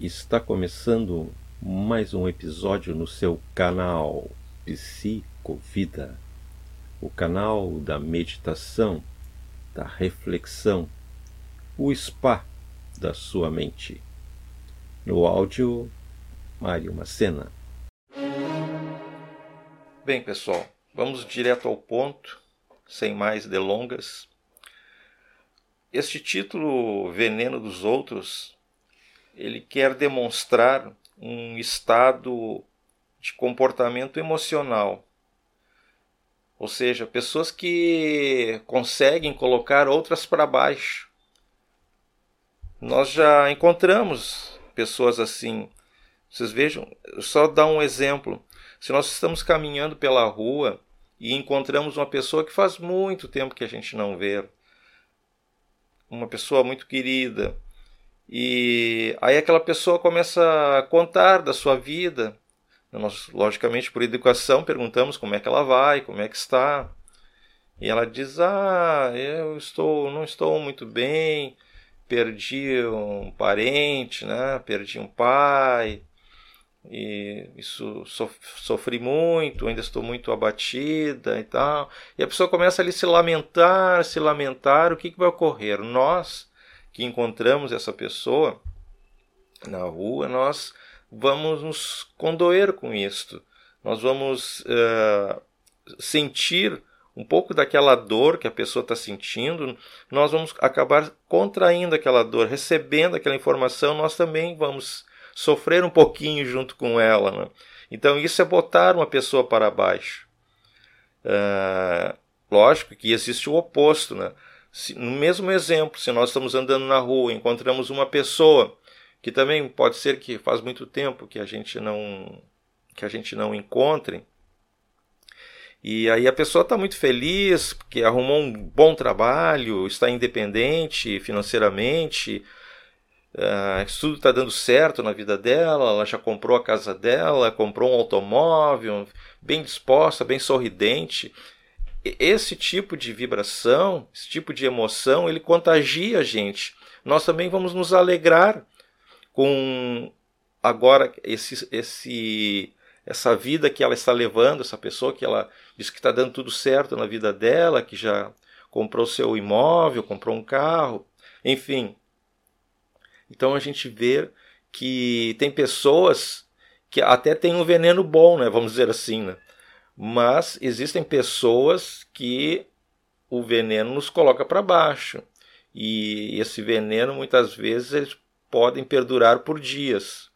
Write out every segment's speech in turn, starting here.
Está começando mais um episódio no seu canal Psicovida, o canal da meditação, da reflexão, o spa da sua mente. No áudio, Mário Macena. Bem, pessoal, vamos direto ao ponto, sem mais delongas. Este título, Veneno dos Outros, ele quer demonstrar um estado de comportamento emocional. Ou seja, pessoas que conseguem colocar outras para baixo. Nós já encontramos pessoas assim. Vocês vejam, só dar um exemplo. Se nós estamos caminhando pela rua e encontramos uma pessoa que faz muito tempo que a gente não vê, uma pessoa muito querida, e aí aquela pessoa começa a contar da sua vida. Nós, logicamente, por educação, perguntamos como é que ela vai, como é que está. E ela diz: "Ah, eu estou, não estou muito bem, perdi um parente, né? Perdi um pai, e isso sofri muito, ainda estou muito abatida e tal. E a pessoa começa a se lamentar, se lamentar. O que, que vai ocorrer? Nós que encontramos essa pessoa na rua, nós vamos nos condoer com isto. Nós vamos uh, sentir um pouco daquela dor que a pessoa está sentindo, nós vamos acabar contraindo aquela dor, recebendo aquela informação, nós também vamos sofrer um pouquinho junto com ela. Né? Então, isso é botar uma pessoa para baixo. Uh, lógico que existe o oposto. Né? Se, no mesmo exemplo, se nós estamos andando na rua, encontramos uma pessoa que também pode ser que faz muito tempo que a gente não que a gente não encontre. E aí a pessoa está muito feliz porque arrumou um bom trabalho, está independente financeiramente, uh, tudo está dando certo na vida dela, ela já comprou a casa dela, comprou um automóvel, bem disposta, bem sorridente esse tipo de vibração, esse tipo de emoção, ele contagia a gente. Nós também vamos nos alegrar com agora esse, esse, essa vida que ela está levando, essa pessoa que ela diz que está dando tudo certo na vida dela, que já comprou seu imóvel, comprou um carro, enfim. Então a gente vê que tem pessoas que até têm um veneno bom, né? Vamos dizer assim, né? Mas existem pessoas que o veneno nos coloca para baixo. E esse veneno muitas vezes eles podem perdurar por dias,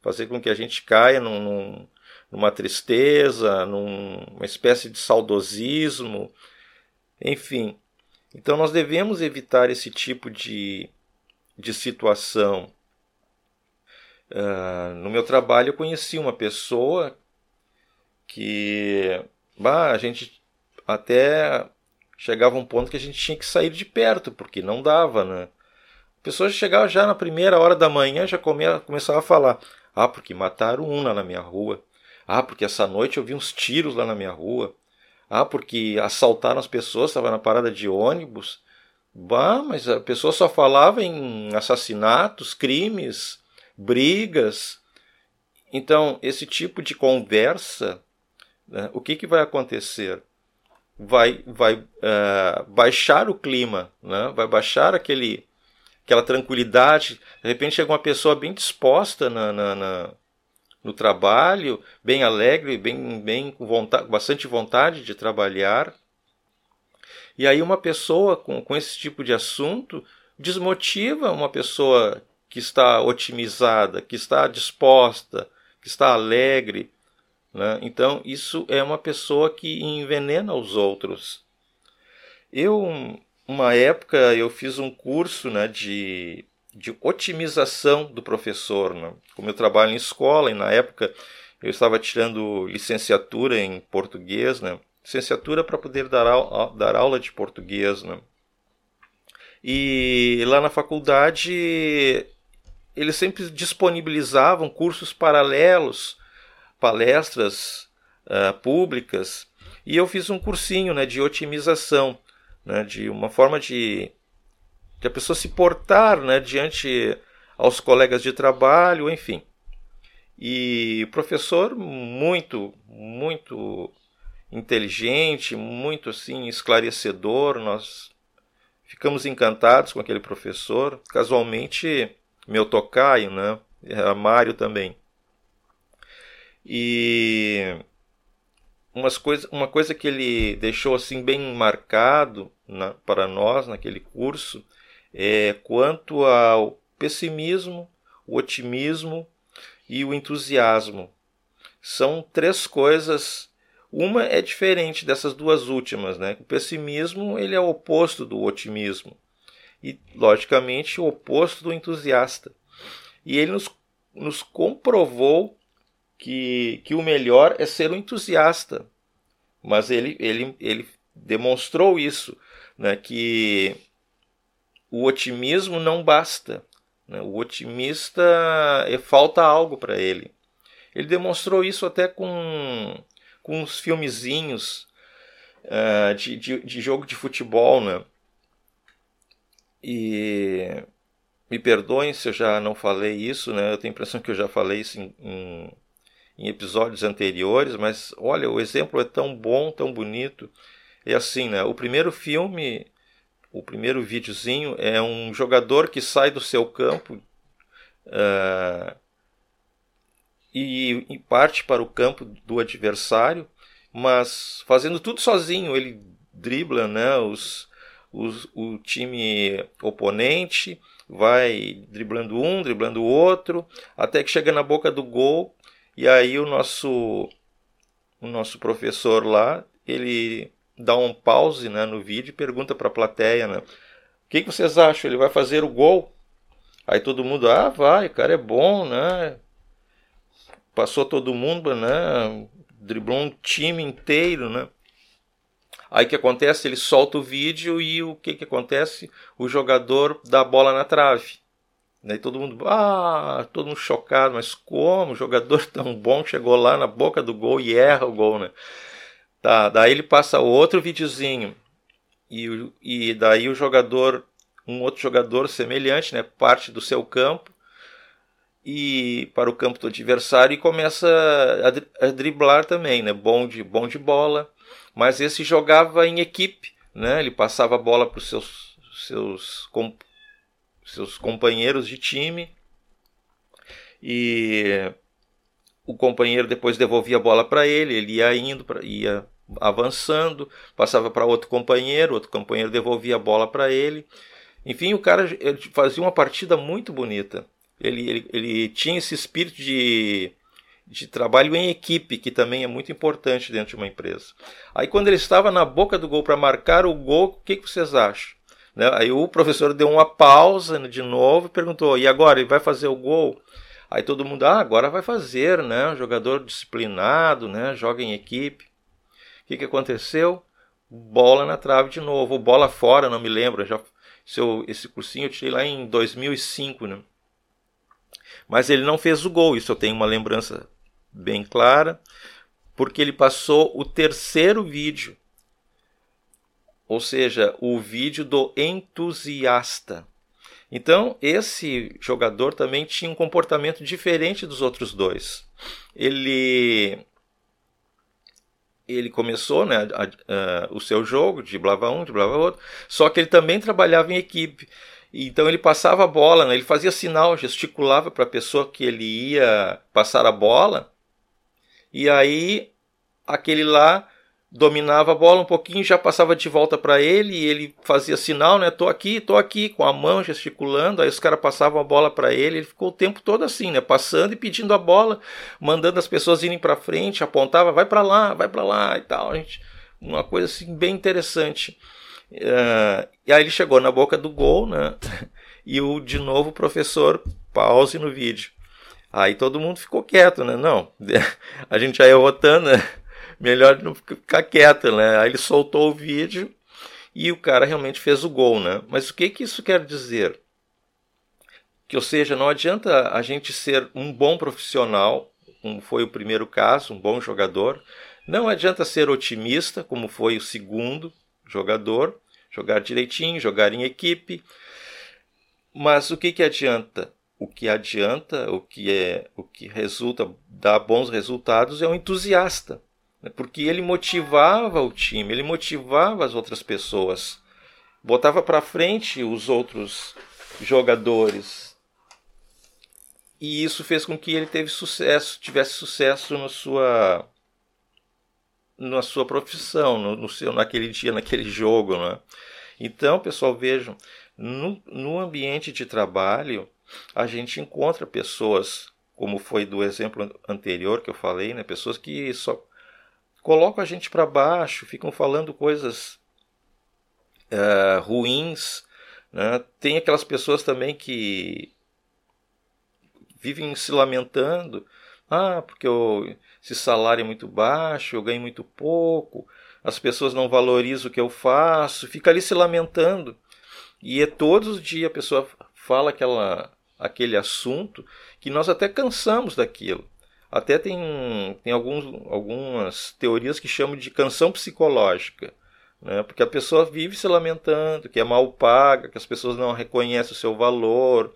fazer com que a gente caia num, num, numa tristeza, numa espécie de saudosismo, enfim. Então nós devemos evitar esse tipo de, de situação. Uh, no meu trabalho eu conheci uma pessoa que bah, a gente até chegava um ponto que a gente tinha que sair de perto, porque não dava, né? A pessoa chegava já na primeira hora da manhã, já comia, começava a falar: Ah, porque mataram um lá na minha rua. Ah, porque essa noite eu vi uns tiros lá na minha rua. Ah, porque assaltaram as pessoas, estava na parada de ônibus. Bah, mas a pessoa só falava em assassinatos, crimes, brigas. Então, esse tipo de conversa né, o que, que vai acontecer? Vai, vai uh, baixar o clima, né? vai baixar aquele, aquela tranquilidade. De repente chega uma pessoa bem disposta na, na, na no trabalho, bem alegre, bem, bem com vontade, bastante vontade de trabalhar. E aí uma pessoa com, com esse tipo de assunto desmotiva uma pessoa que está otimizada, que está disposta, que está alegre, né? Então, isso é uma pessoa que envenena os outros. Eu, uma época, eu fiz um curso né, de, de otimização do professor. Né? Como eu trabalho em escola, e na época eu estava tirando licenciatura em português, né? licenciatura para poder dar, au dar aula de português. Né? E lá na faculdade eles sempre disponibilizavam cursos paralelos palestras uh, públicas e eu fiz um cursinho né, de otimização, né, de uma forma de, de a pessoa se portar né, diante aos colegas de trabalho, enfim. E professor muito, muito inteligente, muito assim esclarecedor, nós ficamos encantados com aquele professor, casualmente meu tocaio, né? Mário também. E umas coisa, uma coisa que ele deixou assim bem marcado na, para nós naquele curso é quanto ao pessimismo, o otimismo e o entusiasmo. São três coisas. Uma é diferente dessas duas últimas, né? O pessimismo ele é o oposto do otimismo e, logicamente, o oposto do entusiasta. E ele nos, nos comprovou que, que o melhor é ser um entusiasta. Mas ele, ele, ele demonstrou isso, né? que o otimismo não basta. Né? O otimista é, falta algo para ele. Ele demonstrou isso até com, com uns filmezinhos uh, de, de, de, jogo de futebol. Né? E me perdoem se eu já não falei isso, né? eu tenho a impressão que eu já falei isso em, em, em episódios anteriores, mas olha, o exemplo é tão bom, tão bonito. É assim, né? O primeiro filme o primeiro videozinho é um jogador que sai do seu campo uh, e, e, parte para o campo do adversário, mas fazendo tudo sozinho. Ele dribla né, os, os, o time oponente, vai driblando um, driblando o outro, até que chega na boca do gol e aí o nosso o nosso professor lá ele dá um pause né, no vídeo e pergunta para a plateia, né, o que, que vocês acham? Ele vai fazer o gol? Aí todo mundo, ah, vai, o cara é bom, né? Passou todo mundo, né? Driblou um time inteiro, né? Aí o que acontece? Ele solta o vídeo e o que, que acontece? O jogador dá a bola na trave. Daí todo mundo, ah, todo mundo chocado, mas como? Jogador tão bom chegou lá na boca do gol e erra o gol, né? Tá, daí ele passa outro videozinho e, e daí o jogador, um outro jogador semelhante, né, parte do seu campo e para o campo do adversário e começa a, a driblar também, né, bom de bom de bola, mas esse jogava em equipe, né, ele passava a bola para os seus seus seus companheiros de time e o companheiro depois devolvia a bola para ele, ele ia indo, ia avançando, passava para outro companheiro, outro companheiro devolvia a bola para ele. Enfim, o cara fazia uma partida muito bonita. Ele, ele, ele tinha esse espírito de, de trabalho em equipe, que também é muito importante dentro de uma empresa. Aí, quando ele estava na boca do gol para marcar o gol, o que, que vocês acham? Né? Aí o professor deu uma pausa de novo e perguntou: e agora? Ele vai fazer o gol? Aí todo mundo, ah, agora vai fazer, né? Jogador disciplinado, né? Joga em equipe. O que, que aconteceu? Bola na trave de novo, bola fora, não me lembro. Já, seu, esse cursinho eu tirei lá em 2005, né? Mas ele não fez o gol, isso eu tenho uma lembrança bem clara, porque ele passou o terceiro vídeo, ou seja, o vídeo do entusiasta. Então, esse jogador também tinha um comportamento diferente dos outros dois. Ele ele começou né, a, a, o seu jogo, driblava um, driblava outro, só que ele também trabalhava em equipe. Então ele passava a bola, né, ele fazia sinal, gesticulava para a pessoa que ele ia passar a bola, e aí aquele lá dominava a bola um pouquinho, já passava de volta para ele e ele fazia sinal, né? Tô aqui, tô aqui, com a mão gesticulando. Aí os caras passavam a bola para ele, ele ficou o tempo todo assim, né? Passando e pedindo a bola, mandando as pessoas irem para frente, apontava, vai para lá, vai para lá e tal. Gente, uma coisa assim bem interessante. Uh, e aí ele chegou na boca do gol, né? E o de novo o professor pause no vídeo. Aí todo mundo ficou quieto, né? Não, a gente já ia rotando, né? Melhor não ficar quieto, né? Aí ele soltou o vídeo e o cara realmente fez o gol, né? Mas o que que isso quer dizer? Que, ou seja, não adianta a gente ser um bom profissional, como foi o primeiro caso, um bom jogador, não adianta ser otimista, como foi o segundo jogador, jogar direitinho, jogar em equipe, mas o que que adianta? o que adianta, o que é, o que resulta, dá bons resultados é o entusiasta? Porque ele motivava o time, ele motivava as outras pessoas, botava para frente os outros jogadores. E isso fez com que ele teve sucesso, tivesse sucesso na sua na sua profissão, no, no seu naquele dia, naquele jogo, né? Então, pessoal, vejam, no, no ambiente de trabalho, a gente encontra pessoas, como foi do exemplo anterior que eu falei, né? pessoas que só colocam a gente para baixo, ficam falando coisas uh, ruins. Né? Tem aquelas pessoas também que vivem se lamentando. Ah, porque eu, esse salário é muito baixo, eu ganho muito pouco, as pessoas não valorizam o que eu faço, fica ali se lamentando. E é todos os dias a pessoa fala aquela aquele assunto que nós até cansamos daquilo. Até tem, tem alguns, algumas teorias que chamam de canção psicológica, né? porque a pessoa vive se lamentando, que é mal paga, que as pessoas não reconhecem o seu valor,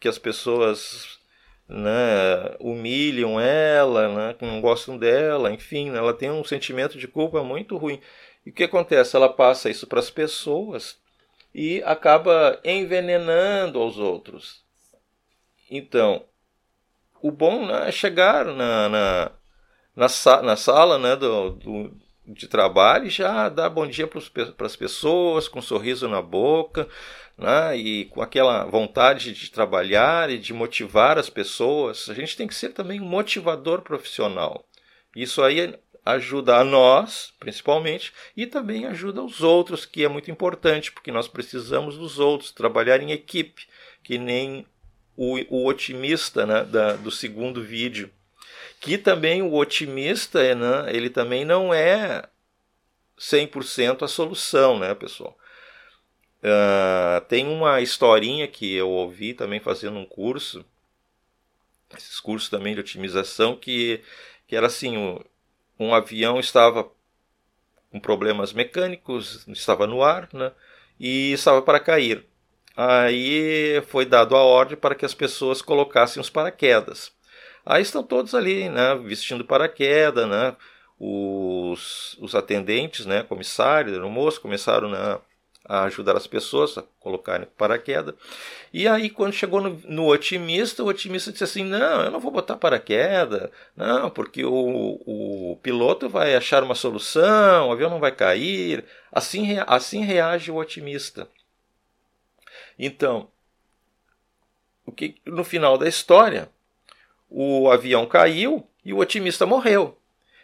que as pessoas né, humilham ela, né, que não gostam dela, enfim, né, ela tem um sentimento de culpa muito ruim. E o que acontece? Ela passa isso para as pessoas e acaba envenenando aos outros. Então, o bom né, é chegar na, na, na, na sala né, do, do, de trabalho e já dar bom dia para as pessoas, com um sorriso na boca, né, e com aquela vontade de trabalhar e de motivar as pessoas. A gente tem que ser também um motivador profissional. Isso aí ajuda a nós, principalmente, e também ajuda os outros, que é muito importante, porque nós precisamos dos outros, trabalhar em equipe, que nem o, o otimista né, da, do segundo vídeo. Que também o otimista, né, ele também não é 100% a solução, né, pessoal? Uh, tem uma historinha que eu ouvi também fazendo um curso, esses cursos também de otimização, que, que era assim: um, um avião estava com problemas mecânicos, estava no ar, né, e estava para cair. Aí foi dado a ordem para que as pessoas colocassem os paraquedas. Aí estão todos ali, né, vestindo paraquedas, né, os, os atendentes, né, comissários, no moço, começaram né, a ajudar as pessoas a colocarem paraquedas. E aí, quando chegou no, no, otimista, o otimista disse assim: Não, eu não vou botar paraquedas, não, porque o, o piloto vai achar uma solução, o avião não vai cair. Assim, assim reage o otimista. Então, o que, no final da história, o avião caiu e o otimista morreu.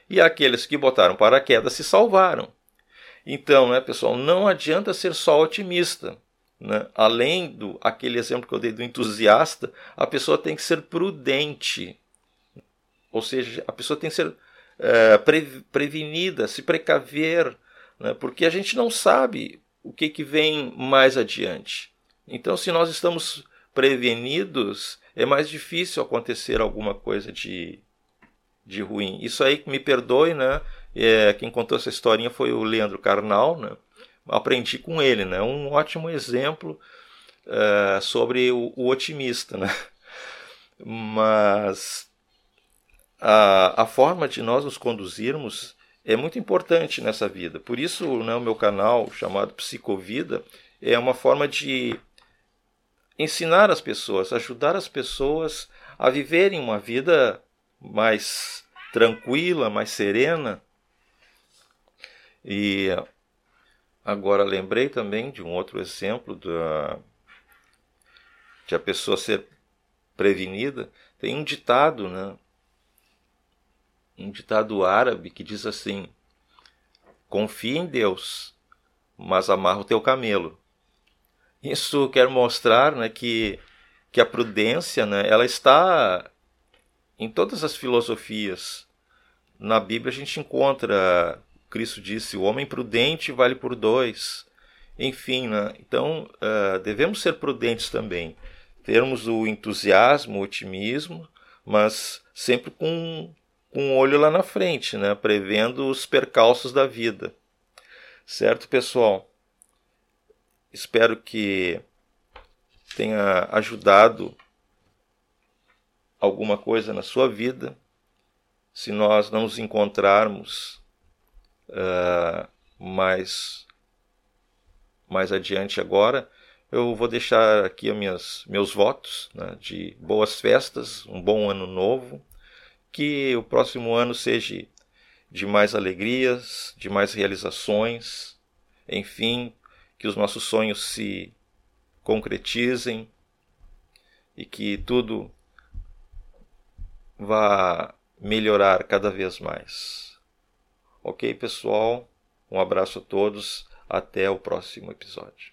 E aqueles que botaram paraquedas se salvaram. Então, né, pessoal, não adianta ser só otimista. Né? Além do aquele exemplo que eu dei do entusiasta, a pessoa tem que ser prudente. Ou seja, a pessoa tem que ser é, pre, prevenida, se precaver, né? porque a gente não sabe o que, que vem mais adiante. Então, se nós estamos prevenidos, é mais difícil acontecer alguma coisa de, de ruim. Isso aí, me perdoe, né? É, quem contou essa historinha foi o Leandro Carnal, né? Aprendi com ele, né? Um ótimo exemplo é, sobre o, o, otimista, né? Mas a, a forma de nós nos conduzirmos é muito importante nessa vida. Por isso, né, o meu canal chamado Psicovida é uma forma de ensinar as pessoas, ajudar as pessoas a viverem uma vida mais tranquila, mais serena. E agora lembrei também de um outro exemplo da, de a pessoa ser prevenida. Tem um ditado, né? Um ditado árabe que diz assim: Confia em Deus, mas amarra o teu camelo. Isso quer mostrar né, que, que a prudência né, ela está em todas as filosofias. Na Bíblia a gente encontra, Cristo disse, o homem prudente vale por dois. Enfim, né? então uh, devemos ser prudentes também. Termos o entusiasmo, o otimismo, mas sempre com, com um olho lá na frente, né? prevendo os percalços da vida. Certo, pessoal? Espero que tenha ajudado alguma coisa na sua vida, se nós não nos encontrarmos uh, mais, mais adiante agora, eu vou deixar aqui minhas, meus votos né, de boas festas, um bom ano novo, que o próximo ano seja de mais alegrias, de mais realizações, enfim, que os nossos sonhos se concretizem e que tudo vá melhorar cada vez mais. Ok, pessoal? Um abraço a todos. Até o próximo episódio.